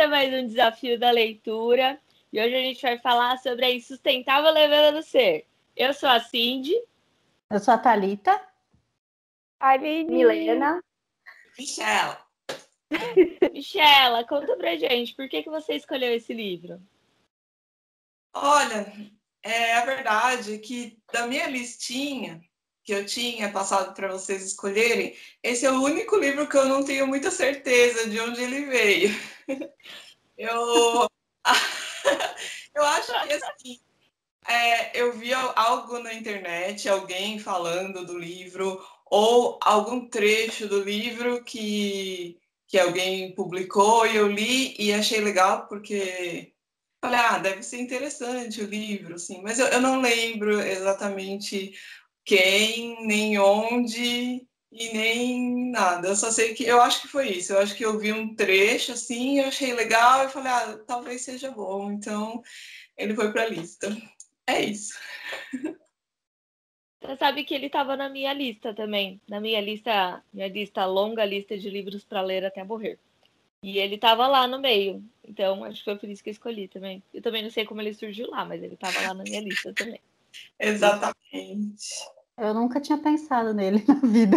É mais um desafio da leitura. E hoje a gente vai falar sobre a insustentável leveza do ser. Eu sou a Cindy. Eu sou a Thalita. Aline. Milena. Michela. Michela, conta pra gente, por que, que você escolheu esse livro? Olha, é a verdade que da minha listinha que eu tinha passado para vocês escolherem, esse é o único livro que eu não tenho muita certeza de onde ele veio. Eu, eu acho que assim, é, eu vi algo na internet, alguém falando do livro, ou algum trecho do livro que, que alguém publicou e eu li e achei legal porque falei, ah, deve ser interessante o livro, assim, mas eu, eu não lembro exatamente quem, nem onde e nem nada. Eu só sei que eu acho que foi isso. Eu acho que eu vi um trecho assim, eu achei legal e falei, ah, talvez seja bom. Então ele foi para a lista. É isso. Você sabe que ele estava na minha lista também, na minha lista, minha lista longa lista de livros para ler até morrer. E ele estava lá no meio. Então, acho que foi por isso que eu escolhi também. Eu também não sei como ele surgiu lá, mas ele estava lá na minha lista também. Exatamente. Eu nunca tinha pensado nele na vida.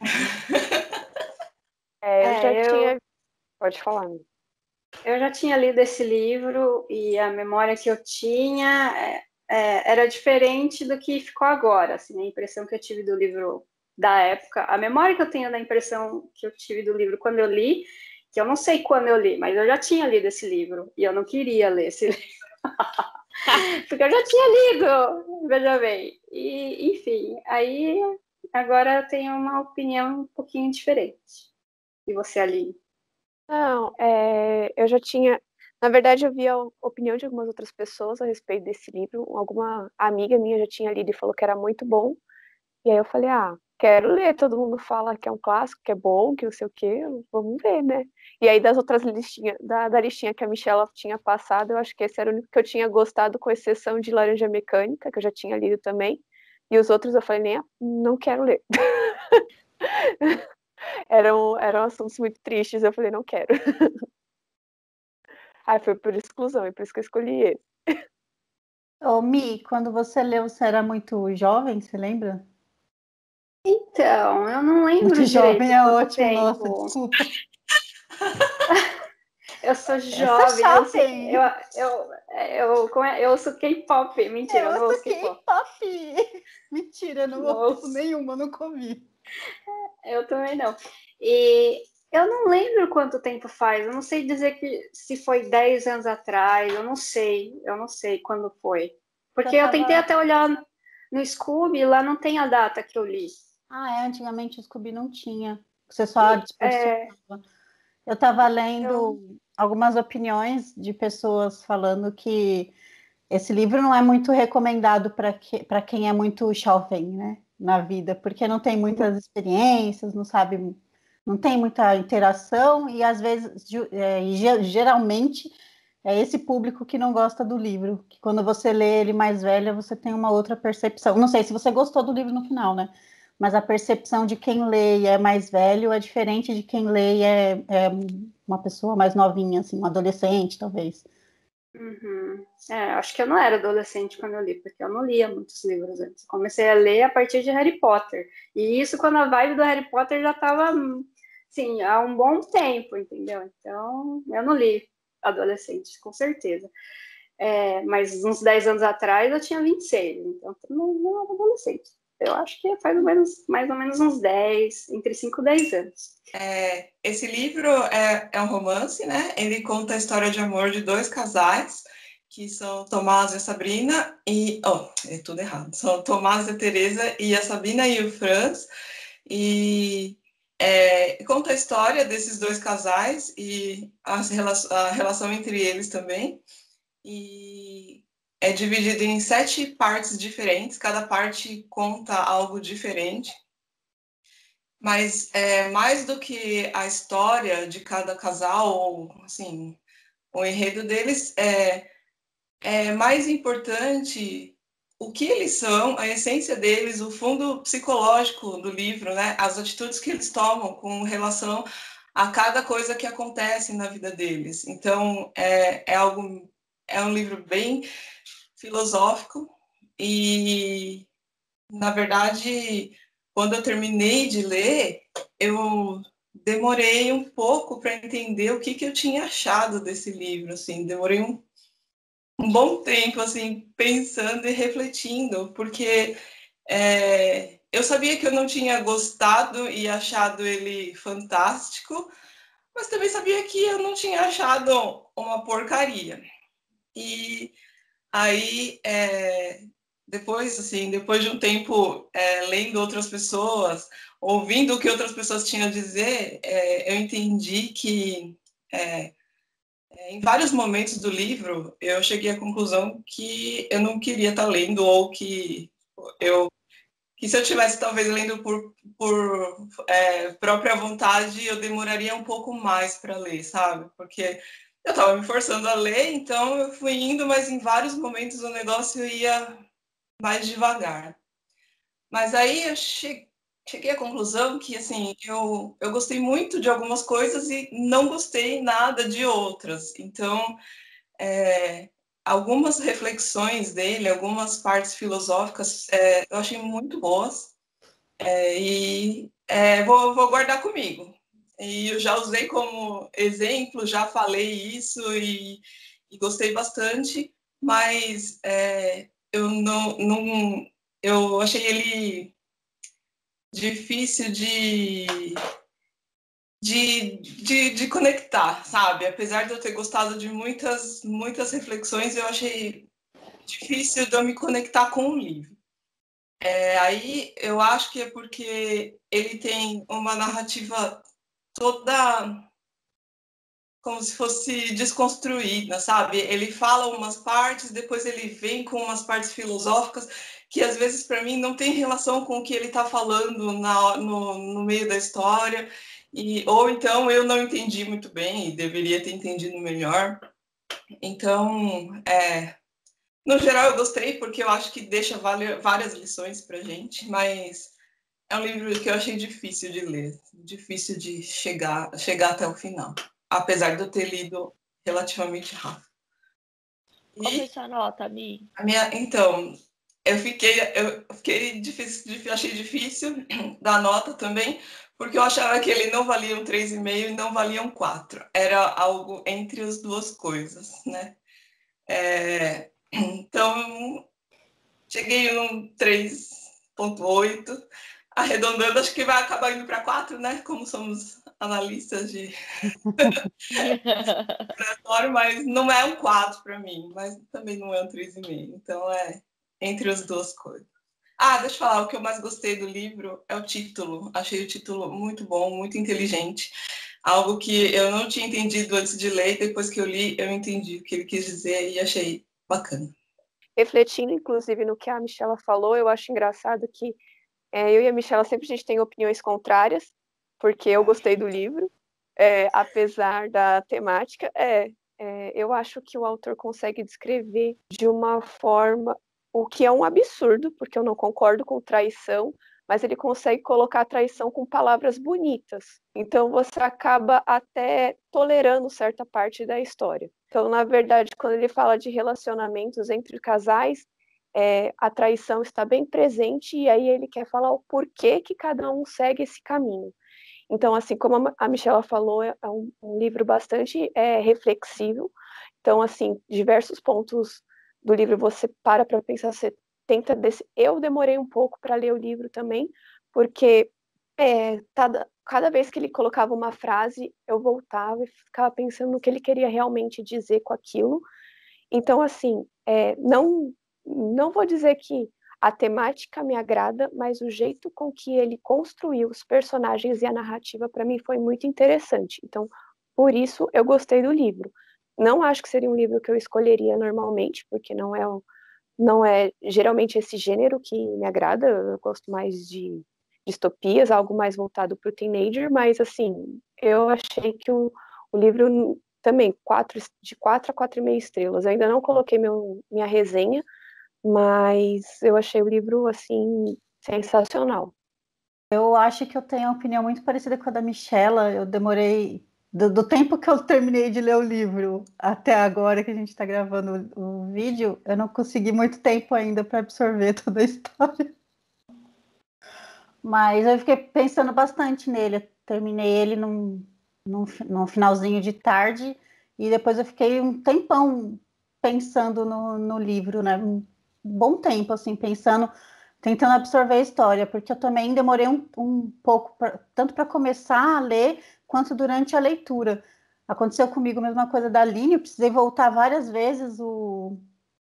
é, eu é, já eu... tinha. Pode falar. Eu já tinha lido esse livro e a memória que eu tinha é, é, era diferente do que ficou agora. Assim, a impressão que eu tive do livro da época, a memória que eu tenho da impressão que eu tive do livro quando eu li, que eu não sei quando eu li, mas eu já tinha lido esse livro e eu não queria ler esse livro. Porque eu já tinha lido, veja bem. E, enfim, aí agora eu tenho uma opinião um pouquinho diferente. E você, Aline? Não, é, eu já tinha. Na verdade, eu vi a opinião de algumas outras pessoas a respeito desse livro. Alguma amiga minha já tinha lido e falou que era muito bom. E aí eu falei, ah, quero ler. Todo mundo fala que é um clássico, que é bom, que não sei o quê. Vamos ver, né? E aí, das outras listinhas, da, da listinha que a Michelle tinha passado, eu acho que esse era o único que eu tinha gostado, com exceção de Laranja Mecânica, que eu já tinha lido também. E os outros eu falei, nem, não quero ler. eram, eram assuntos muito tristes, eu falei, não quero. Aí foi por exclusão, e por isso que eu escolhi esse. Ô, Mi, quando você leu, você era muito jovem, você lembra? Então, eu não lembro Muito jovem é ótimo, nossa, desculpa. eu sou jovem. Eu, eu, eu, eu, eu ouço K-pop. Mentira, eu, eu ouço K-pop. Mentira, eu não ouço nenhuma, nunca ouvi. Eu também não. E eu não lembro quanto tempo faz. Eu não sei dizer que se foi 10 anos atrás. Eu não sei. Eu não sei quando foi. Porque eu, tava... eu tentei até olhar no Scooby, lá não tem a data que eu li. Ah, é, antigamente o Scooby não tinha. Você só é... Eu estava lendo eu... algumas opiniões de pessoas falando que esse livro não é muito recomendado para que, quem é muito jovem, né, na vida, porque não tem muitas experiências, não sabe, não tem muita interação e às vezes, é, geralmente, é esse público que não gosta do livro, que quando você lê ele mais velha, você tem uma outra percepção. Não sei se você gostou do livro no final, né? Mas a percepção de quem lê e é mais velho é diferente de quem lê e é, é uma pessoa mais novinha, assim, um adolescente, talvez. Uhum. É, acho que eu não era adolescente quando eu li, porque eu não lia muitos livros antes. Comecei a ler a partir de Harry Potter. E isso quando a vibe do Harry Potter já estava, sim, há um bom tempo, entendeu? Então, eu não li adolescente, com certeza. É, mas uns 10 anos atrás eu tinha 26, então eu não era adolescente eu acho que faz menos, mais ou menos uns 10, entre 5 e 10 anos. É, esse livro é, é um romance, né? Ele conta a história de amor de dois casais, que são Tomás e a Sabrina, e. Oh, é tudo errado. São Tomás e a Teresa e a Sabina e o Franz. E é, conta a história desses dois casais e a, a relação entre eles também. E é dividido em sete partes diferentes, cada parte conta algo diferente. Mas é, mais do que a história de cada casal, ou assim, o enredo deles, é, é mais importante o que eles são, a essência deles, o fundo psicológico do livro, né? as atitudes que eles tomam com relação a cada coisa que acontece na vida deles. Então, é, é algo, é um livro bem filosófico e, na verdade, quando eu terminei de ler, eu demorei um pouco para entender o que, que eu tinha achado desse livro, assim, demorei um, um bom tempo, assim, pensando e refletindo, porque é, eu sabia que eu não tinha gostado e achado ele fantástico, mas também sabia que eu não tinha achado uma porcaria. E aí, é, depois, assim, depois de um tempo é, lendo outras pessoas, ouvindo o que outras pessoas tinham a dizer, é, eu entendi que é, é, em vários momentos do livro eu cheguei à conclusão que eu não queria estar lendo ou que eu que se eu tivesse talvez lendo por, por é, própria vontade eu demoraria um pouco mais para ler, sabe? Porque eu estava me forçando a ler, então eu fui indo, mas em vários momentos o negócio ia mais devagar. Mas aí eu cheguei à conclusão que assim eu, eu gostei muito de algumas coisas e não gostei nada de outras. Então, é, algumas reflexões dele, algumas partes filosóficas, é, eu achei muito boas é, e é, vou, vou guardar comigo. E eu já usei como exemplo, já falei isso e, e gostei bastante, mas é, eu não, não eu achei ele difícil de, de, de, de, conectar, sabe? Apesar de eu ter gostado de muitas, muitas reflexões, eu achei difícil de eu me conectar com o livro. É, aí eu acho que é porque ele tem uma narrativa toda como se fosse desconstruída, sabe? Ele fala umas partes, depois ele vem com umas partes filosóficas que às vezes para mim não tem relação com o que ele está falando na, no, no meio da história, e, ou então eu não entendi muito bem e deveria ter entendido melhor. Então, é, no geral eu gostei porque eu acho que deixa várias lições para gente, mas é um livro que eu achei difícil de ler, difícil de chegar, chegar até o final, apesar de eu ter lido relativamente rápido. E Qual foi sua nota, Mi? A minha, então, eu fiquei, eu fiquei difícil, achei difícil dar nota também, porque eu achava que ele não valia um 3,5 e não valia um 4. Era algo entre as duas coisas, né? É, então, cheguei num 3,8, arredondando, acho que vai acabar indo para 4, né? Como somos analistas de mas não é um 4 para mim, mas também não é um 3,5. Então, é entre as duas coisas. Ah, deixa eu falar, o que eu mais gostei do livro é o título. Achei o título muito bom, muito inteligente. Algo que eu não tinha entendido antes de ler, depois que eu li, eu entendi o que ele quis dizer e achei bacana. Refletindo, inclusive, no que a Michela falou, eu acho engraçado que é, eu e a Michela sempre a gente tem opiniões contrárias, porque eu gostei do livro, é, apesar da temática. É, é, eu acho que o autor consegue descrever de uma forma o que é um absurdo, porque eu não concordo com traição, mas ele consegue colocar a traição com palavras bonitas. Então você acaba até tolerando certa parte da história. Então, na verdade, quando ele fala de relacionamentos entre casais, é, a traição está bem presente e aí ele quer falar o porquê que cada um segue esse caminho. Então, assim como a Michela falou, é um, um livro bastante é, reflexivo. Então, assim, diversos pontos do livro você para para pensar, você tenta. Desse... Eu demorei um pouco para ler o livro também, porque é, cada, cada vez que ele colocava uma frase, eu voltava e ficava pensando no que ele queria realmente dizer com aquilo. Então, assim, é, não, não vou dizer que a temática me agrada, mas o jeito com que ele construiu os personagens e a narrativa para mim foi muito interessante. Então, por isso eu gostei do livro. Não acho que seria um livro que eu escolheria normalmente, porque não é, não é geralmente esse gênero que me agrada. Eu gosto mais de distopias, algo mais voltado para o teenager, mas assim, eu achei que o, o livro também quatro, de quatro a quatro e meia estrelas. Eu ainda não coloquei meu, minha resenha, mas eu achei o livro assim sensacional. Eu acho que eu tenho uma opinião muito parecida com a da Michela. Eu demorei. Do, do tempo que eu terminei de ler o livro até agora que a gente está gravando o, o vídeo, eu não consegui muito tempo ainda para absorver toda a história. Mas eu fiquei pensando bastante nele. Eu terminei ele num, num, num finalzinho de tarde e depois eu fiquei um tempão pensando no, no livro, né? Bom tempo, assim, pensando, tentando absorver a história, porque eu também demorei um, um pouco, pra, tanto para começar a ler, quanto durante a leitura. Aconteceu comigo a mesma coisa da Aline, eu precisei voltar várias vezes o,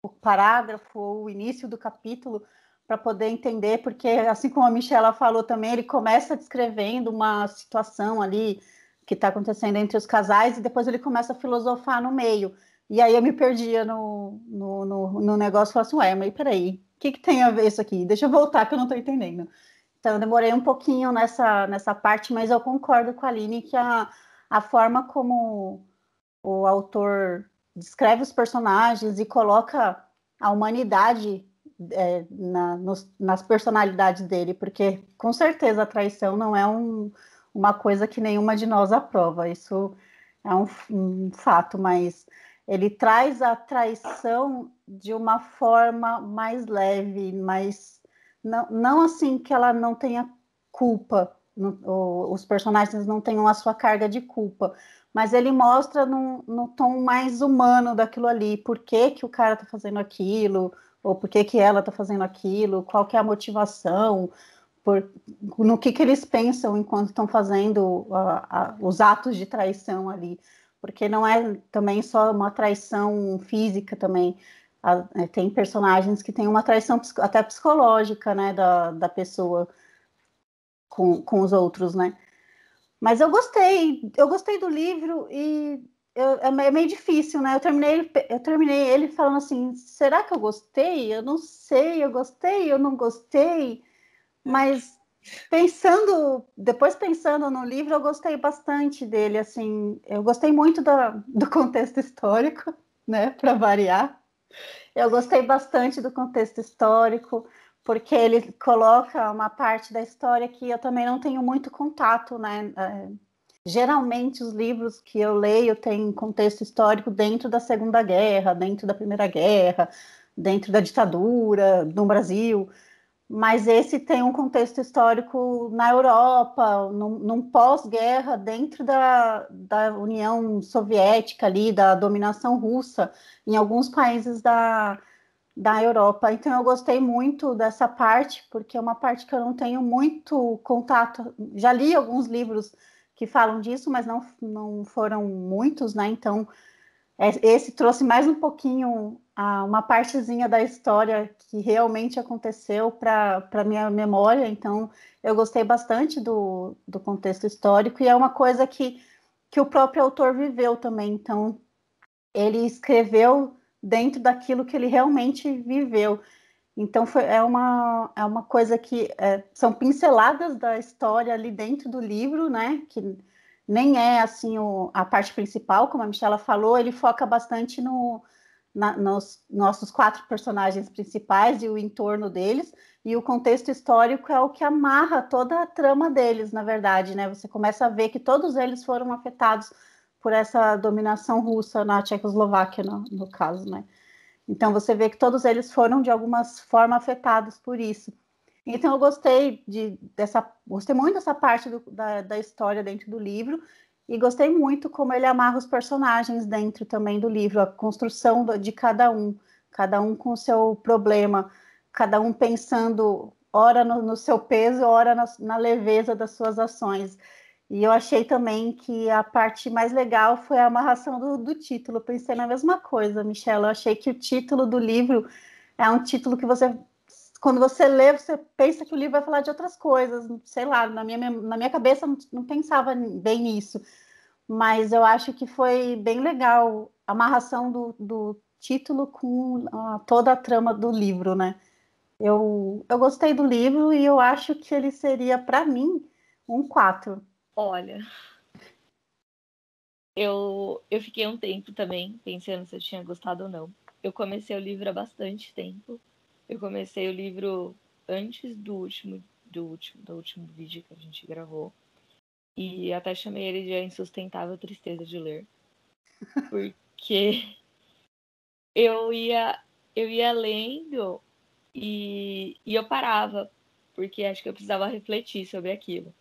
o parágrafo ou o início do capítulo para poder entender, porque assim como a Michela falou também, ele começa descrevendo uma situação ali que está acontecendo entre os casais e depois ele começa a filosofar no meio. E aí eu me perdia no, no, no, no negócio e falava assim, ué, mas peraí, o que, que tem a ver isso aqui? Deixa eu voltar que eu não estou entendendo. Então eu demorei um pouquinho nessa, nessa parte, mas eu concordo com a Aline que a, a forma como o autor descreve os personagens e coloca a humanidade é, na, nos, nas personalidades dele, porque com certeza a traição não é um, uma coisa que nenhuma de nós aprova, isso é um, um fato, mas ele traz a traição de uma forma mais leve, mais não, não assim que ela não tenha culpa, os personagens não tenham a sua carga de culpa, mas ele mostra no, no tom mais humano daquilo ali, por que, que o cara tá fazendo aquilo, ou por que, que ela está fazendo aquilo, qual que é a motivação, por, no que, que eles pensam enquanto estão fazendo os atos de traição ali, porque não é também só uma traição física também, é, tem personagens que têm uma traição até psicológica, né, da, da pessoa com, com os outros, né, mas eu gostei, eu gostei do livro e eu, é, é meio difícil, né? Eu terminei, eu terminei ele falando assim: será que eu gostei? Eu não sei, eu gostei, eu não gostei. Mas pensando, depois pensando no livro, eu gostei bastante dele. Assim, eu gostei muito do, do contexto histórico, né? Para variar. Eu gostei bastante do contexto histórico, porque ele coloca uma parte da história que eu também não tenho muito contato, né? É, Geralmente, os livros que eu leio têm contexto histórico dentro da Segunda Guerra, dentro da Primeira Guerra, dentro da ditadura no Brasil, mas esse tem um contexto histórico na Europa, num, num pós-guerra, dentro da, da União Soviética, ali, da dominação russa, em alguns países da, da Europa. Então, eu gostei muito dessa parte, porque é uma parte que eu não tenho muito contato. Já li alguns livros que falam disso, mas não, não foram muitos, né? Então, esse trouxe mais um pouquinho a, uma partezinha da história que realmente aconteceu para minha memória. Então, eu gostei bastante do, do contexto histórico e é uma coisa que, que o próprio autor viveu também. Então, ele escreveu dentro daquilo que ele realmente viveu. Então foi, é, uma, é uma coisa que é, são pinceladas da história ali dentro do livro, né? Que nem é assim o, a parte principal, como a Michela falou, ele foca bastante no, na, nos nossos quatro personagens principais e o entorno deles, e o contexto histórico é o que amarra toda a trama deles, na verdade, né? Você começa a ver que todos eles foram afetados por essa dominação russa na Tchecoslováquia, no, no caso, né? Então você vê que todos eles foram de alguma forma afetados por isso. Então eu gostei de, dessa, gostei muito dessa parte do, da, da história dentro do livro e gostei muito como ele amarra os personagens dentro também do livro, a construção de cada um, cada um com o seu problema, cada um pensando ora no, no seu peso, ora na, na leveza das suas ações. E eu achei também que a parte mais legal foi a amarração do, do título. Pensei na mesma coisa, Michelle. Eu achei que o título do livro é um título que você, quando você lê, você pensa que o livro vai falar de outras coisas. Sei lá, na minha, na minha cabeça não, não pensava bem nisso. Mas eu acho que foi bem legal a amarração do, do título com uh, toda a trama do livro, né? Eu, eu gostei do livro e eu acho que ele seria, para mim, um 4 Olha, eu, eu fiquei um tempo também pensando se eu tinha gostado ou não. Eu comecei o livro há bastante tempo. Eu comecei o livro antes do último do último, do último vídeo que a gente gravou. E até chamei ele de A Insustentável Tristeza de Ler. Porque eu ia, eu ia lendo e, e eu parava, porque acho que eu precisava refletir sobre aquilo.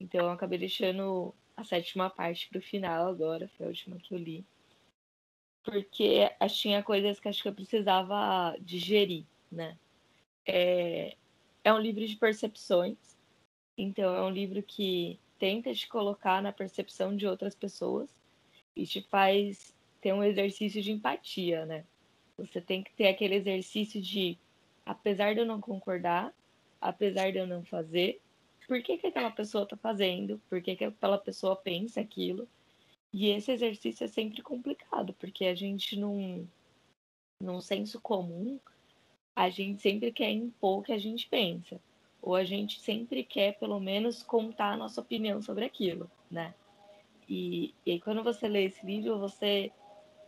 Então eu acabei deixando a sétima parte para o final agora, foi a última que eu li. Porque tinha coisas que acho que eu precisava digerir, né? É, é um livro de percepções, então é um livro que tenta te colocar na percepção de outras pessoas e te faz ter um exercício de empatia, né? Você tem que ter aquele exercício de, apesar de eu não concordar, apesar de eu não fazer, por que, que aquela pessoa está fazendo, por que, que aquela pessoa pensa aquilo. E esse exercício é sempre complicado, porque a gente não, num senso comum, a gente sempre quer impor o que a gente pensa. Ou a gente sempre quer, pelo menos, contar a nossa opinião sobre aquilo, né? E, e aí, quando você lê esse livro, você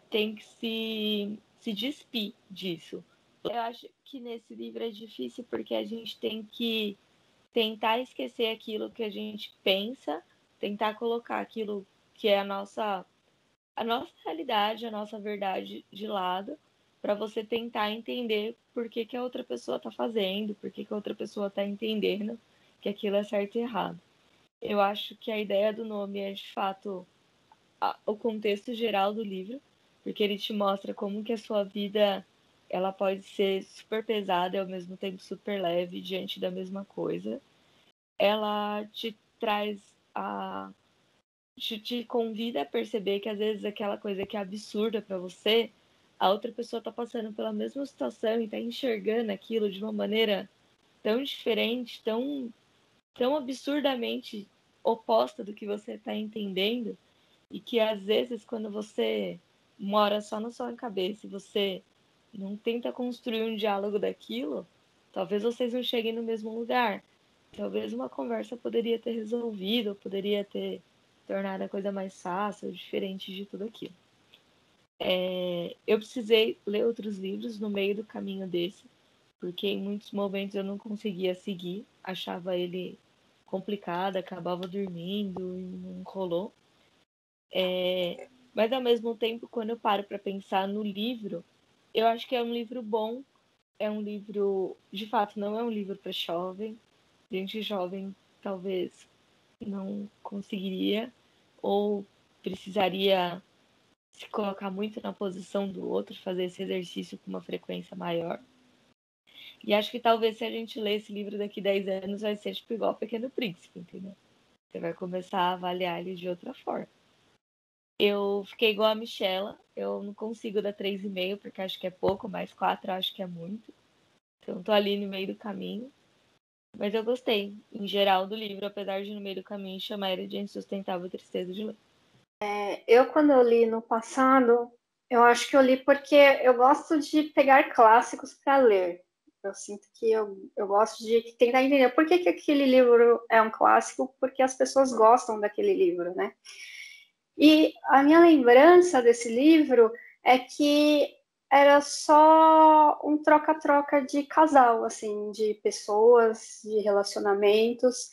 tem que se, se despir disso. Eu acho que nesse livro é difícil porque a gente tem que tentar esquecer aquilo que a gente pensa, tentar colocar aquilo que é a nossa a nossa realidade, a nossa verdade de lado, para você tentar entender por que, que a outra pessoa está fazendo, por que, que a outra pessoa está entendendo que aquilo é certo e errado. Eu acho que a ideia do nome é de fato a, o contexto geral do livro, porque ele te mostra como que a sua vida ela pode ser super pesada e ao mesmo tempo super leve diante da mesma coisa. Ela te traz a te, te convida a perceber que às vezes aquela coisa que é absurda para você, a outra pessoa está passando pela mesma situação e está enxergando aquilo de uma maneira tão diferente, tão tão absurdamente oposta do que você está entendendo e que às vezes quando você mora só na sua cabeça e você não tenta construir um diálogo daquilo, talvez vocês não cheguem no mesmo lugar. Talvez uma conversa poderia ter resolvido, poderia ter tornado a coisa mais fácil, diferente de tudo aquilo. É, eu precisei ler outros livros no meio do caminho desse, porque em muitos momentos eu não conseguia seguir, achava ele complicado, acabava dormindo e não rolou. É, mas ao mesmo tempo, quando eu paro para pensar no livro, eu acho que é um livro bom. É um livro, de fato, não é um livro para jovem. Gente jovem talvez não conseguiria ou precisaria se colocar muito na posição do outro, fazer esse exercício com uma frequência maior. E acho que talvez se a gente ler esse livro daqui 10 anos, vai ser tipo igual Pequeno Príncipe, entendeu? Você vai começar a avaliar ele de outra forma. Eu fiquei igual a Michela. Eu não consigo dar 3,5 porque acho que é pouco, mas 4 acho que é muito. Então tô ali no meio do caminho. Mas eu gostei, em geral, do livro, apesar de no meio do caminho chamar ele de insustentável tristeza de ler. É, eu, quando eu li no passado, eu acho que eu li porque eu gosto de pegar clássicos para ler. Eu sinto que eu, eu gosto de tentar entender por que, que aquele livro é um clássico, porque as pessoas gostam daquele livro, né? E a minha lembrança desse livro é que era só um troca-troca de casal, assim, de pessoas, de relacionamentos.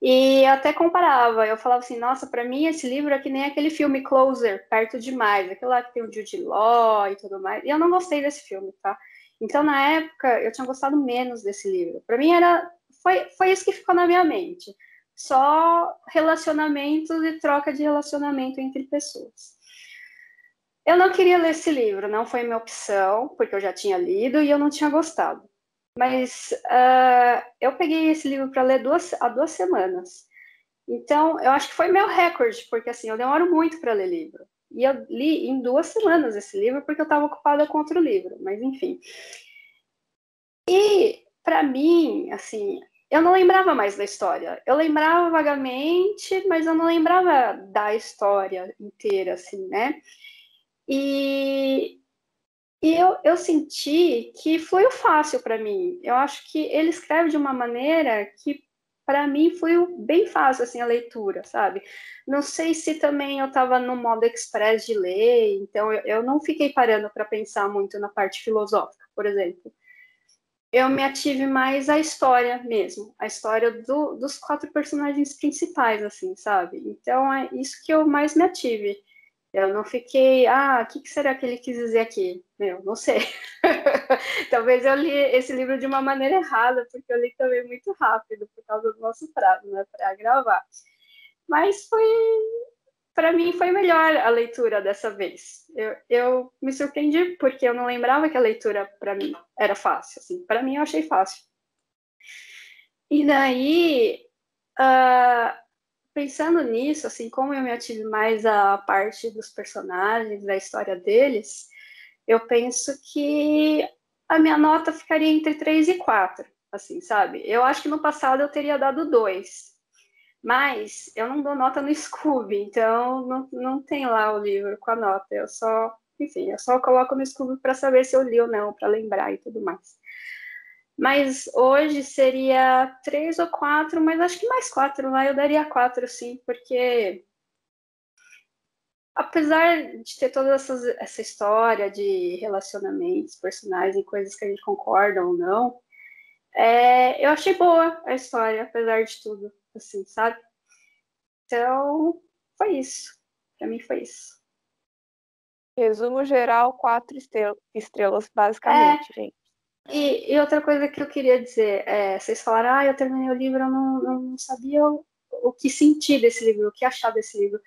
E até comparava, eu falava assim, nossa, para mim esse livro é que nem aquele filme Closer, Perto Demais, aquele lá que tem o Jude Law e tudo mais. E eu não gostei desse filme, tá? Então, na época, eu tinha gostado menos desse livro. Para mim, era foi, foi isso que ficou na minha mente só relacionamentos e troca de relacionamento entre pessoas. Eu não queria ler esse livro, não foi minha opção, porque eu já tinha lido e eu não tinha gostado. Mas uh, eu peguei esse livro para ler duas, há duas semanas. Então, eu acho que foi meu recorde, porque assim, eu demoro muito para ler livro. E eu li em duas semanas esse livro, porque eu estava ocupada com outro livro, mas enfim. E, para mim, assim, eu não lembrava mais da história. Eu lembrava vagamente, mas eu não lembrava da história inteira, assim, né? E, e eu, eu senti que foi o fácil para mim. Eu acho que ele escreve de uma maneira que, para mim, foi bem fácil, assim, a leitura, sabe? Não sei se também eu estava no modo express de ler, então eu, eu não fiquei parando para pensar muito na parte filosófica, por exemplo. eu me ative mais à história mesmo, a história do, dos quatro personagens principais, assim, sabe? Então é isso que eu mais me ative. Eu não fiquei, ah, o que, que será que ele quis dizer aqui? Meu, não sei. Talvez eu li esse livro de uma maneira errada, porque eu li também muito rápido, por causa do nosso prazo, né, para gravar. Mas foi, para mim, foi melhor a leitura dessa vez. Eu, eu me surpreendi, porque eu não lembrava que a leitura, para mim, era fácil. Assim. Para mim, eu achei fácil. E daí, uh, pensando nisso, assim, como eu me ative mais a parte dos personagens, da história deles, eu penso que a minha nota ficaria entre 3 e 4, assim, sabe? Eu acho que no passado eu teria dado 2, mas eu não dou nota no Scooby, então não, não tem lá o livro com a nota, eu só, enfim, eu só coloco no Scooby para saber se eu li ou não, para lembrar e tudo mais. Mas hoje seria três ou quatro, mas acho que mais quatro lá eu daria quatro, sim, porque apesar de ter toda essa, essa história de relacionamentos, personagens e coisas que a gente concorda ou não, é, eu achei boa a história, apesar de tudo, assim, sabe? Então, foi isso. Para mim foi isso. Resumo geral, quatro estrelas, basicamente, é, gente. E, e, outra coisa que eu queria dizer, é, vocês falaram, ah, eu terminei o livro, eu não, não sabia o, o que sentir desse livro, o que achar desse livro.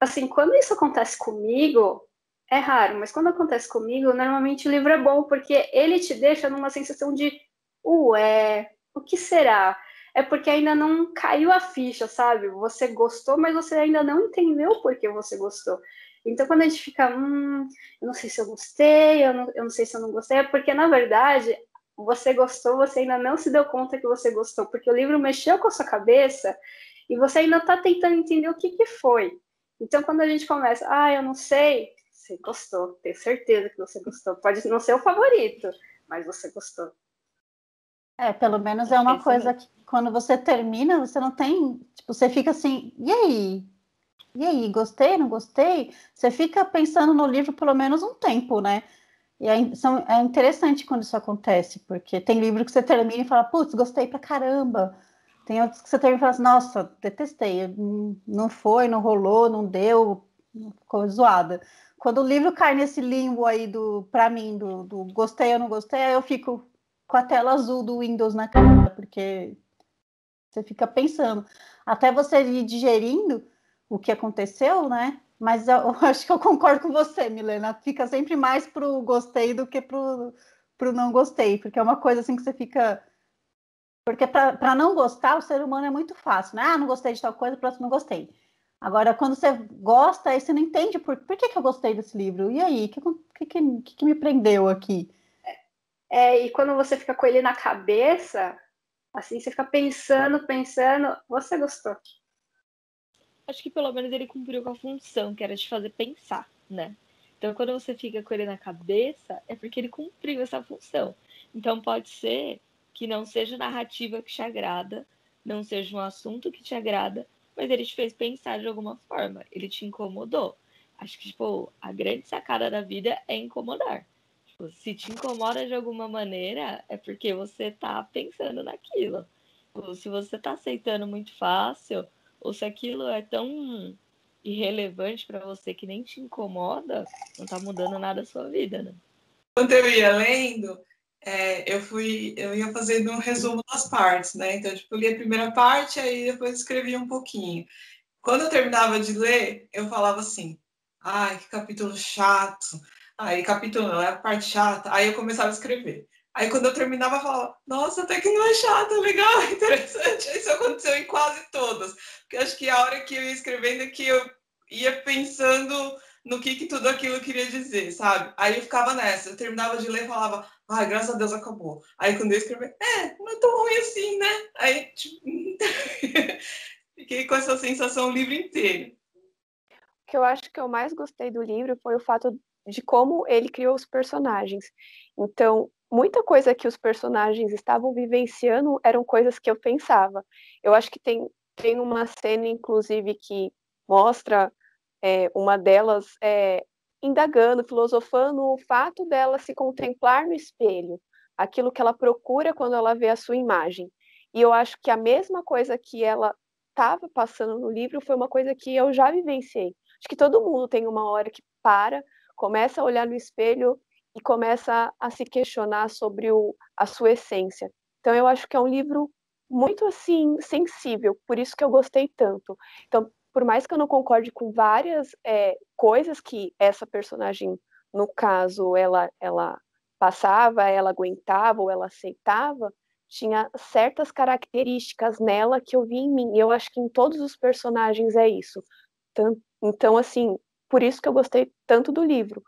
Assim, quando isso acontece comigo, é raro, mas quando acontece comigo, normalmente o livro é bom, porque ele te deixa numa sensação de, ué, o que será? É porque ainda não caiu a ficha, sabe? Você gostou, mas você ainda não entendeu por que você gostou. Então, quando a gente fica, hum, eu não sei se eu gostei, eu não, eu não sei se eu não gostei, é porque, na verdade, você gostou, você ainda não se deu conta que você gostou, porque o livro mexeu com a sua cabeça e você ainda está tentando entender o que, que foi. Então, quando a gente começa, ah, eu não sei, você gostou, tenho certeza que você gostou. Pode não ser o favorito, mas você gostou. É, pelo menos é uma coisa que quando você termina, você não tem, tipo, você fica assim, e aí? E aí, gostei, não gostei? Você fica pensando no livro pelo menos um tempo, né? E é, são, é interessante quando isso acontece, porque tem livro que você termina e fala, putz, gostei pra caramba. Tem outros que você termina e fala assim, nossa, detestei, não foi, não rolou, não deu, ficou zoada. Quando o livro cai nesse limbo aí do, pra mim, do, do gostei ou não gostei, aí eu fico com a tela azul do Windows na cara, porque você fica pensando. Até você ir digerindo, o que aconteceu, né? Mas eu, eu acho que eu concordo com você, Milena. Fica sempre mais pro gostei do que pro, pro não gostei, porque é uma coisa assim que você fica. Porque para não gostar, o ser humano é muito fácil, né? Ah, não gostei de tal coisa, pronto, não gostei. Agora, quando você gosta, aí você não entende por, por que, que eu gostei desse livro. E aí, o que, que, que, que, me prendeu aqui? É, e quando você fica com ele na cabeça, assim, você fica pensando, pensando, você gostou acho que pelo menos ele cumpriu com a função, que era te fazer pensar, né? Então, quando você fica com ele na cabeça, é porque ele cumpriu essa função. Então, pode ser que não seja narrativa que te agrada, não seja um assunto que te agrada, mas ele te fez pensar de alguma forma, ele te incomodou. Acho que, tipo, a grande sacada da vida é incomodar. Tipo, se te incomoda de alguma maneira, é porque você tá pensando naquilo. Tipo, se você tá aceitando muito fácil, ou se aquilo é tão irrelevante para você que nem te incomoda, não tá mudando nada a sua vida, né? Quando eu ia lendo, é, eu fui, eu ia fazendo um resumo das partes, né? Então, tipo, eu li a primeira parte, aí depois escrevia um pouquinho. Quando eu terminava de ler, eu falava assim, ai, que capítulo chato. Aí, capítulo não, é a parte chata. Aí eu começava a escrever. Aí quando eu terminava, eu falava, nossa, até que não é chato, legal, interessante. Isso aconteceu em quase todas. Porque acho que a hora que eu ia escrevendo é que eu ia pensando no que, que tudo aquilo queria dizer, sabe? Aí eu ficava nessa, eu terminava de ler e falava, ai, graças a Deus acabou. Aí quando eu escrevi, é, não é tão ruim assim, né? Aí, tipo, fiquei com essa sensação o livro inteiro. O que eu acho que eu mais gostei do livro foi o fato de como ele criou os personagens. Então, muita coisa que os personagens estavam vivenciando eram coisas que eu pensava. Eu acho que tem, tem uma cena, inclusive, que mostra é, uma delas é, indagando, filosofando o fato dela se contemplar no espelho. aquilo que ela procura quando ela vê a sua imagem. E eu acho que a mesma coisa que ela estava passando no livro foi uma coisa que eu já vivenciei. Acho que todo mundo tem uma hora que para, começa a olhar no espelho e começa a se questionar sobre o, a sua essência. Então eu acho que é um livro muito assim sensível, por isso que eu gostei tanto. Então, por mais que eu não concorde com várias é, coisas que essa personagem, no caso, ela ela passava, ela aguentava ou ela aceitava, tinha certas características nela que eu vi em mim. E eu acho que em todos os personagens é isso. Então, assim, por isso que eu gostei tanto do livro.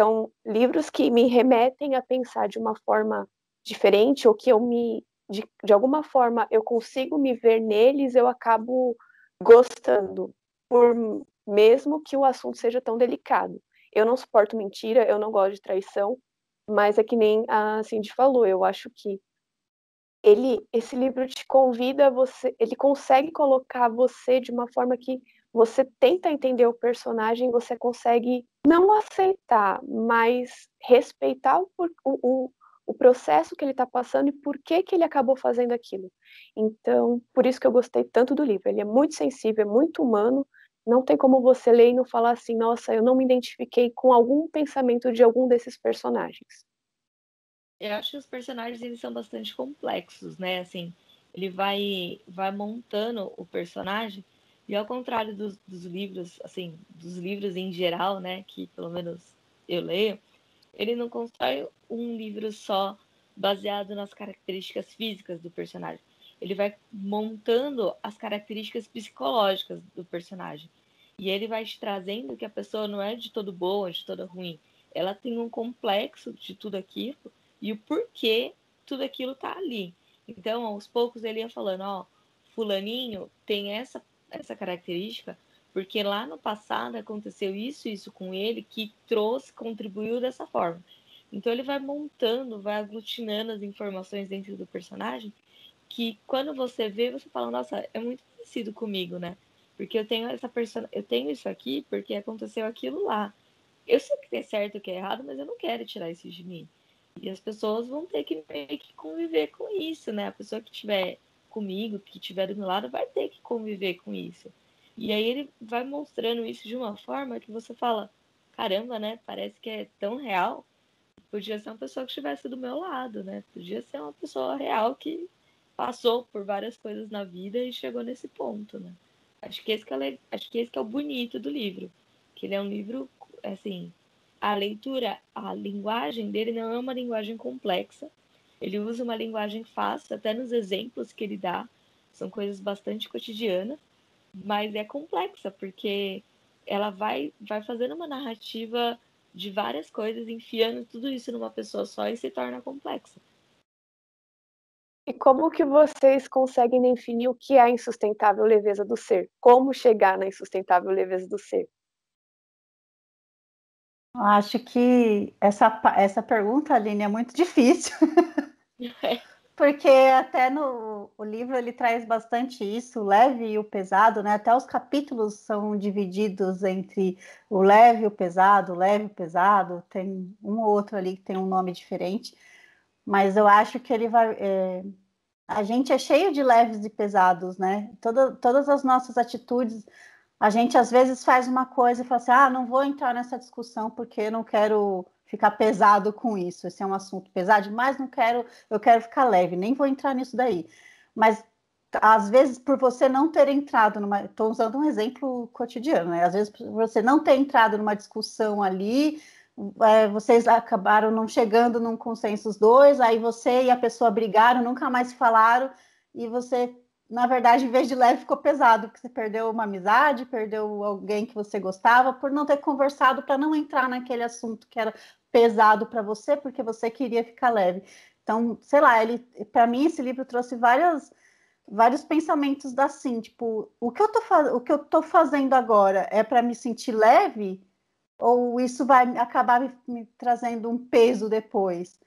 Então, livros que me remetem a pensar de uma forma diferente ou que eu me de, de alguma forma eu consigo me ver neles, eu acabo gostando, por mesmo que o assunto seja tão delicado. Eu não suporto mentira, eu não gosto de traição, mas é que nem a Cindy falou, eu acho que ele, esse livro te convida você, ele consegue colocar você de uma forma que você tenta entender o personagem, você consegue não aceitar, mas respeitar o, o, o processo que ele está passando e por que, que ele acabou fazendo aquilo. Então, por isso que eu gostei tanto do livro. Ele é muito sensível, é muito humano. Não tem como você ler e não falar assim, nossa, eu não me identifiquei com algum pensamento de algum desses personagens. Eu acho que os personagens eles são bastante complexos, né? Assim, ele vai vai montando o personagem e ao contrário dos, dos livros, assim, dos livros em geral, né, que pelo menos eu leio, ele não constrói um livro só baseado nas características físicas do personagem. Ele vai montando as características psicológicas do personagem. E ele vai te trazendo que a pessoa não é de todo boa, de toda ruim. Ela tem um complexo de tudo aquilo e o porquê tudo aquilo tá ali. Então, aos poucos ele ia falando, ó, fulaninho tem essa essa característica porque lá no passado aconteceu isso isso com ele que trouxe, contribuiu dessa forma. Então ele vai montando, vai aglutinando as informações dentro do personagem, que quando você vê, você fala, nossa, é muito parecido comigo, né? Porque eu tenho essa persona, eu tenho isso aqui porque aconteceu aquilo lá. Eu sei que é certo o que é errado, mas eu não quero tirar isso de mim. E as pessoas vão ter que que conviver com isso, né? A pessoa que estiver comigo, que estiver do meu lado, vai ter que conviver com isso. E aí ele vai mostrando isso de uma forma que você fala, caramba, né? Parece que é tão real. Podia ser uma pessoa que estivesse do meu lado, né? Podia ser uma pessoa real que passou por várias coisas na vida e chegou nesse ponto, né? Acho que esse que é, acho que esse que é o bonito do livro, que ele é um livro assim, a leitura, a linguagem dele não é uma linguagem complexa. Ele usa uma linguagem fácil, até nos exemplos que ele dá, são coisas bastante cotidianas mas é complexa, porque ela vai, vai fazendo uma narrativa de várias coisas, enfiando tudo isso numa pessoa só e se torna complexa. E como que vocês conseguem definir o que é a insustentável leveza do ser? Como chegar na insustentável leveza do ser? Acho que essa, essa pergunta, Aline, é muito difícil. É. Porque até no o livro ele traz bastante isso, o leve e o pesado, né? Até os capítulos são divididos entre o leve e o pesado, o leve e o pesado, tem um ou outro ali que tem um nome diferente, mas eu acho que ele vai. É... A gente é cheio de leves e pesados, né? Toda, todas as nossas atitudes, a gente às vezes faz uma coisa e fala assim: ah, não vou entrar nessa discussão porque não quero ficar pesado com isso. Esse é um assunto pesado demais, não quero, eu quero ficar leve, nem vou entrar nisso daí. Mas às vezes por você não ter entrado numa, estou usando um exemplo cotidiano, né? Às vezes por você não ter entrado numa discussão ali, é, vocês acabaram não chegando num consenso os dois, aí você e a pessoa brigaram, nunca mais falaram e você na verdade, em vez de leve, ficou pesado, porque você perdeu uma amizade, perdeu alguém que você gostava, por não ter conversado para não entrar naquele assunto que era pesado para você porque você queria ficar leve. Então, sei lá, ele para mim esse livro trouxe várias vários pensamentos da assim, tipo, o que eu tô o que eu tô fazendo agora é para me sentir leve ou isso vai acabar me, me trazendo um peso depois?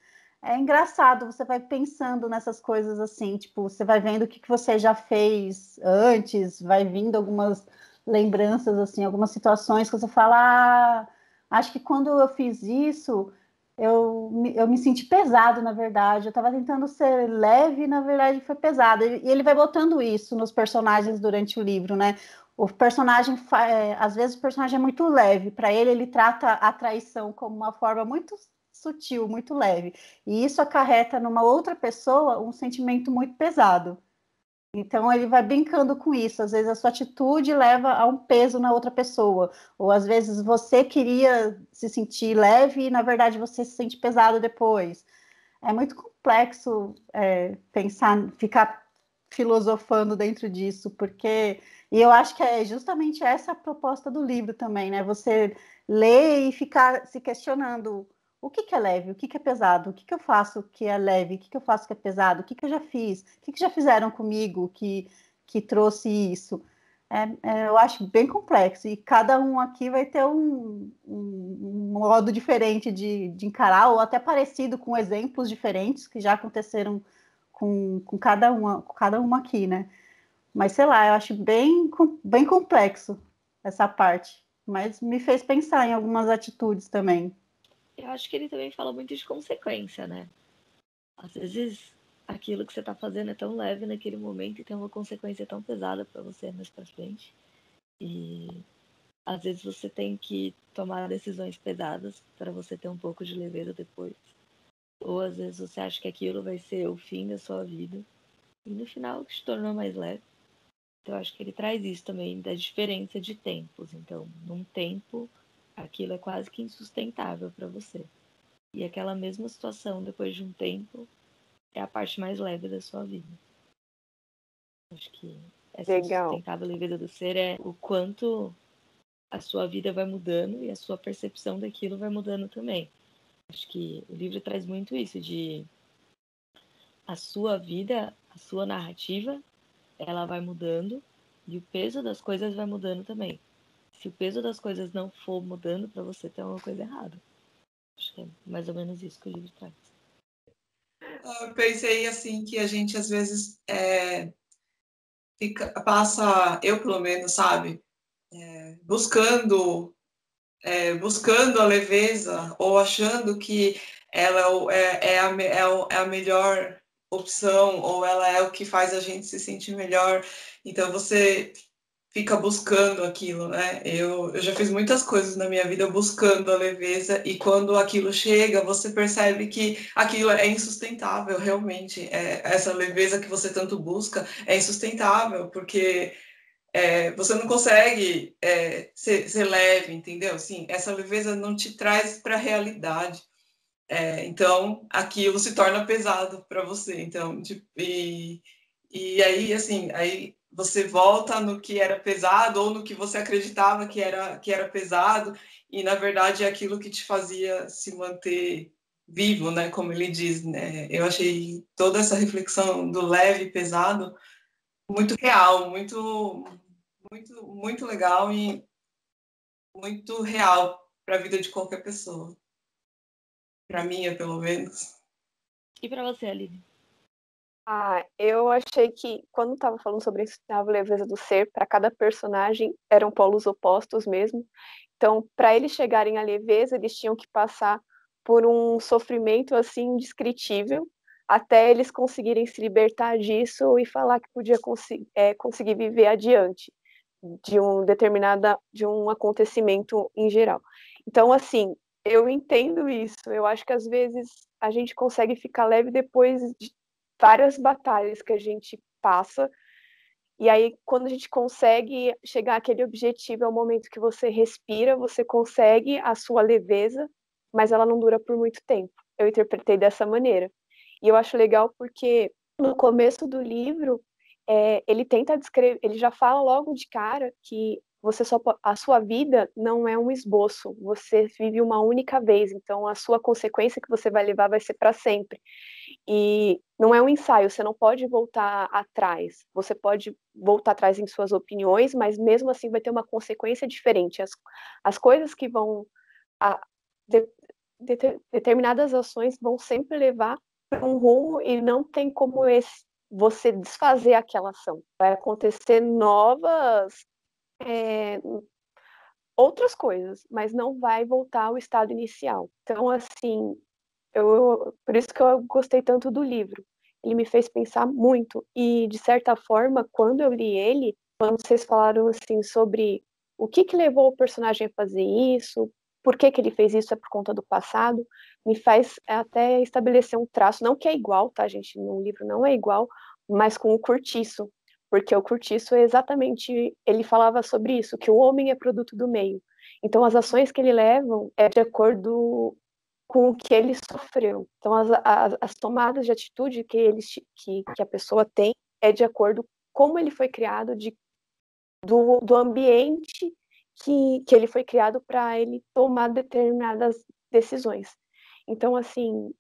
É engraçado, você vai pensando nessas coisas assim, tipo, você vai vendo o que, que você já fez antes, vai vindo algumas lembranças, assim, algumas situações que você fala, ah, acho que quando eu fiz isso, eu, eu me senti pesado, na verdade. Eu estava tentando ser leve, e na verdade foi pesado. E ele vai botando isso nos personagens durante o livro, né? O personagem, é, às vezes, o personagem é muito leve. Para ele, ele trata a traição como uma forma muito sutil, muito leve. E isso acarreta numa outra pessoa um sentimento muito pesado. Então ele vai brincando com isso. Às vezes a sua atitude leva a um peso na outra pessoa, ou às vezes você queria se sentir leve e na verdade você se sente pesado depois. É muito complexo é, pensar, ficar filosofando dentro disso, porque e eu acho que é justamente essa a proposta do livro também, né? Você ler e ficar se questionando o que, que é leve, o que, que é pesado, o que, que eu faço que é leve, o que, que eu faço que é pesado, o que, que eu já fiz, o que, que já fizeram comigo que, que trouxe isso. É, é, eu acho bem complexo e cada um aqui vai ter um, um, modo diferente de, de, encarar, ou até parecido com exemplos diferentes que já aconteceram com, com, cada, uma, com cada uma aqui, né? Mas sei lá, eu acho bem, bem complexo essa parte, mas me fez pensar em algumas atitudes também eu acho que ele também fala muito de consequência, né? Às vezes aquilo que você tá fazendo é tão leve naquele momento e tem uma consequência tão pesada para você mais para frente. E às vezes você tem que tomar decisões pesadas para você ter um pouco de leveza depois. Ou às vezes você acha que aquilo vai ser o fim da sua vida e no final te tornou mais leve. Então eu acho que ele traz isso também da diferença de tempos. Então, num tempo aquilo é quase que insustentável para você. E aquela mesma situação, depois de um tempo, é a parte mais leve da sua vida. Acho que essa Legal. sustentável leveza do ser é o quanto a sua vida vai mudando e a sua percepção daquilo vai mudando também. Acho que o livro traz muito isso de a sua vida, a sua narrativa, ela vai mudando e o peso das coisas vai mudando também se o peso das coisas não for mudando para você, tem alguma coisa errada. Acho que é mais ou menos isso que o livro traz. Eu pensei assim que a gente às vezes é, fica, passa, eu pelo menos, sabe, é, buscando é, buscando a leveza ou achando que ela é, é, é, a, é, é a melhor opção ou ela é o que faz a gente se sentir melhor. Então você fica buscando aquilo, né? Eu, eu já fiz muitas coisas na minha vida buscando a leveza e quando aquilo chega, você percebe que aquilo é insustentável, realmente. É, essa leveza que você tanto busca é insustentável, porque é, você não consegue é, ser, ser, leve, entendeu? Sim, essa leveza não te traz para a realidade. É, então, aquilo se torna pesado para você. Então, tipo, e, e aí, assim, aí você volta no que era pesado ou no que você acreditava que era, que era pesado, e na verdade é aquilo que te fazia se manter vivo, né, como ele diz, né? Eu achei toda essa reflexão do leve e pesado muito real, muito muito muito legal e muito real para a vida de qualquer pessoa. Para mim, pelo menos. E para você, Aline? Ah, eu achei que quando estava falando sobre a leveza do ser, para cada personagem eram polos opostos mesmo. Então, para eles chegarem à leveza, eles tinham que passar por um sofrimento assim indescritível, até eles conseguirem se libertar disso e falar que podia é, conseguir viver adiante de um determinada de um acontecimento em geral. Então, assim, eu entendo isso. Eu acho que às vezes a gente consegue ficar leve depois de várias batalhas que a gente passa. E aí, quando a gente consegue chegar àquele objetivo, é o momento que você respira, você consegue a sua leveza, mas ela não dura por muito tempo. Eu interpretei dessa maneira. E eu acho legal porque no começo do livro, é, ele tenta descrever, ele já fala logo de cara que você só a sua vida não é um esboço, você vive uma única vez, então a sua consequência que você vai levar vai ser para sempre. E não é um ensaio, você não pode voltar atrás. Você pode voltar atrás em suas opiniões, mas mesmo assim vai ter uma consequência diferente. As, as coisas que vão a, de, de, determinadas ações vão sempre levar para um rumo e não tem como esse, você desfazer aquela ação. Vai acontecer novas é, outras coisas, mas não vai voltar ao estado inicial. Então, assim, eu, por isso que eu gostei tanto do livro. Ele me fez pensar muito e, de certa forma, quando eu li ele, quando vocês falaram assim sobre o que, que levou o personagem a fazer isso, por que, que ele fez isso, é por conta do passado, me faz até estabelecer um traço, não que é igual, tá, gente? No livro não é igual, mas com o Curtiço, porque o Curtiço é exatamente, ele falava sobre isso, que o homem é produto do meio. Então, as ações que ele leva é de acordo com o que ele sofreu. Então, as, as, as tomadas de atitude que, ele, que, que a pessoa tem é de acordo com como ele foi criado, de, do, do ambiente que, que ele foi criado para ele tomar determinadas decisões. Então, assim,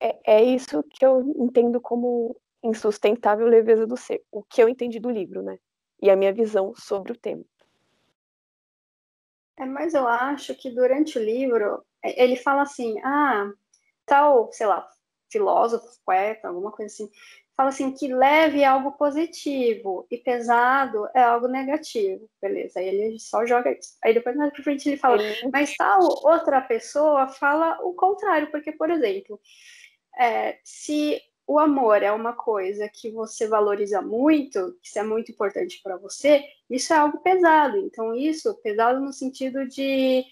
é, é isso que eu entendo como insustentável leveza do ser, o que eu entendi do livro, né? E a minha visão sobre o tema. É, mas eu acho que durante o livro ele fala assim, ah, tal, sei lá, filósofo, poeta, alguma coisa assim, fala assim que leve é algo positivo e pesado é algo negativo, beleza? Aí ele só joga isso. Aí depois mais pra frente ele fala, mas tal outra pessoa fala o contrário, porque por exemplo, é, se o amor é uma coisa que você valoriza muito, que isso é muito importante para você, isso é algo pesado. Então isso pesado no sentido de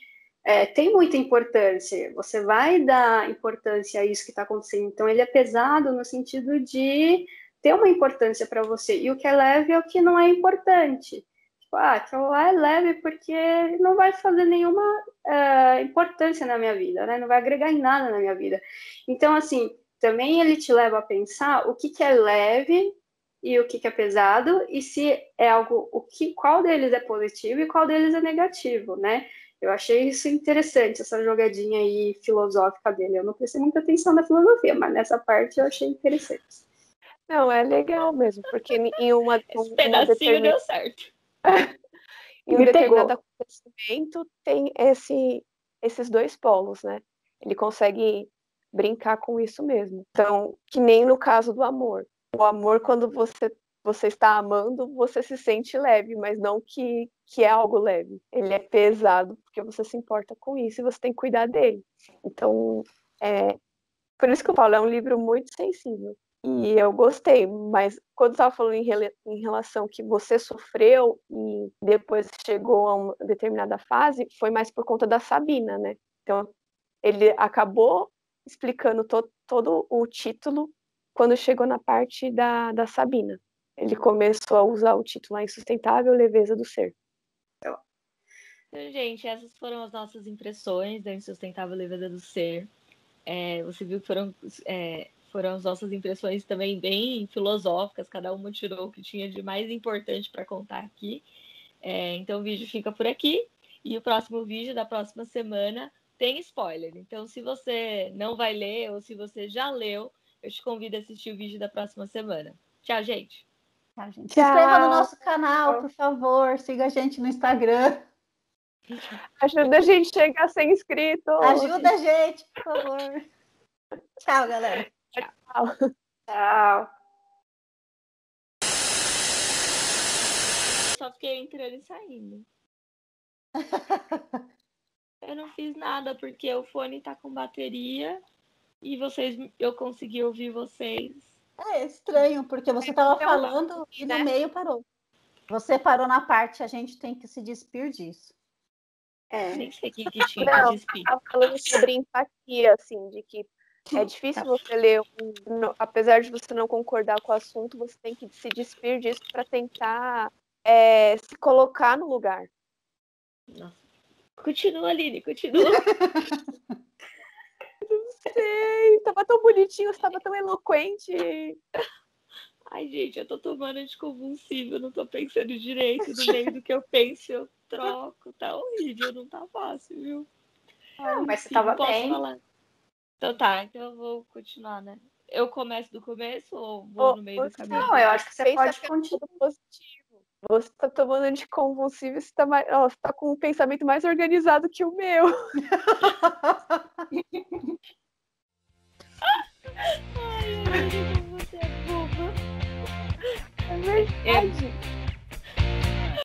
é, tem muita importância. Você vai dar importância a isso que está acontecendo. Então, ele é pesado no sentido de ter uma importância para você. E o que é leve é o que não é importante. Tipo, ah, aquilo lá é leve porque não vai fazer nenhuma uh, importância na minha vida, né? Não vai agregar em nada na minha vida. Então, assim, também ele te leva a pensar o que, que é leve e o que, que é pesado e se é algo, o que, qual deles é positivo e qual deles é negativo, né? Eu achei isso interessante, essa jogadinha aí filosófica dele. Eu não prestei muita atenção na filosofia, mas nessa parte eu achei interessante. Não, é legal mesmo, porque em uma. Esse pedacinho determin... deu certo. em um Me determinado pegou. acontecimento tem esse, esses dois polos, né? Ele consegue brincar com isso mesmo. Então, que nem no caso do amor. O amor, quando você você está amando, você se sente leve, mas não que, que é algo leve. Ele é pesado porque você se importa com isso e você tem que cuidar dele. Então, é, por isso que eu falo, é um livro muito sensível. E eu gostei, mas quando estava falando em, em relação que você sofreu e depois chegou a uma determinada fase, foi mais por conta da Sabina, né? Então, ele acabou explicando to todo o título quando chegou na parte da, da Sabina ele começou a usar o título A Insustentável Leveza do Ser. Então, gente, essas foram as nossas impressões da Insustentável Leveza do Ser. É, você viu que foram, é, foram as nossas impressões também bem filosóficas, cada uma tirou o que tinha de mais importante para contar aqui. É, então o vídeo fica por aqui e o próximo vídeo da próxima semana tem spoiler. Então, se você não vai ler ou se você já leu, eu te convido a assistir o vídeo da próxima semana. Tchau, gente! Tá, gente? Se inscreva no nosso canal, por favor. Siga a gente no Instagram. Ajuda a gente a chegar a ser inscrito. Ajuda a gente, por favor. Tchau, galera. Tchau. Tchau. Só fiquei entrando e saindo. Eu não fiz nada porque o fone tá com bateria e vocês eu consegui ouvir vocês é estranho, porque você estava falando e no né? meio parou. Você parou na parte, a gente tem que se despir disso. É. Nem sei que, que tinha Não, despir. falando sobre empatia, assim, de que é difícil tá. você ler, um, no, apesar de você não concordar com o assunto, você tem que se despir disso para tentar é, se colocar no lugar. Nossa. Continua, Aline, continua. sei, tava tão bonitinho, estava tão eloquente. Ai, gente, eu tô tomando anticonvulsivo, não tô pensando direito. No meio do que eu penso, eu troco. Tá horrível, não tá fácil, viu? Não, mas você tava bem. Falar. Então tá, então eu vou continuar, né? Eu começo do começo ou vou oh, no meio do caminho? Não, eu acho que você pode continuar. Positivo. Você tá tomando anticonvulsivo e você tá, mais, ó, você tá com um pensamento mais organizado que o meu. Ai, você é boba. É verdade. É.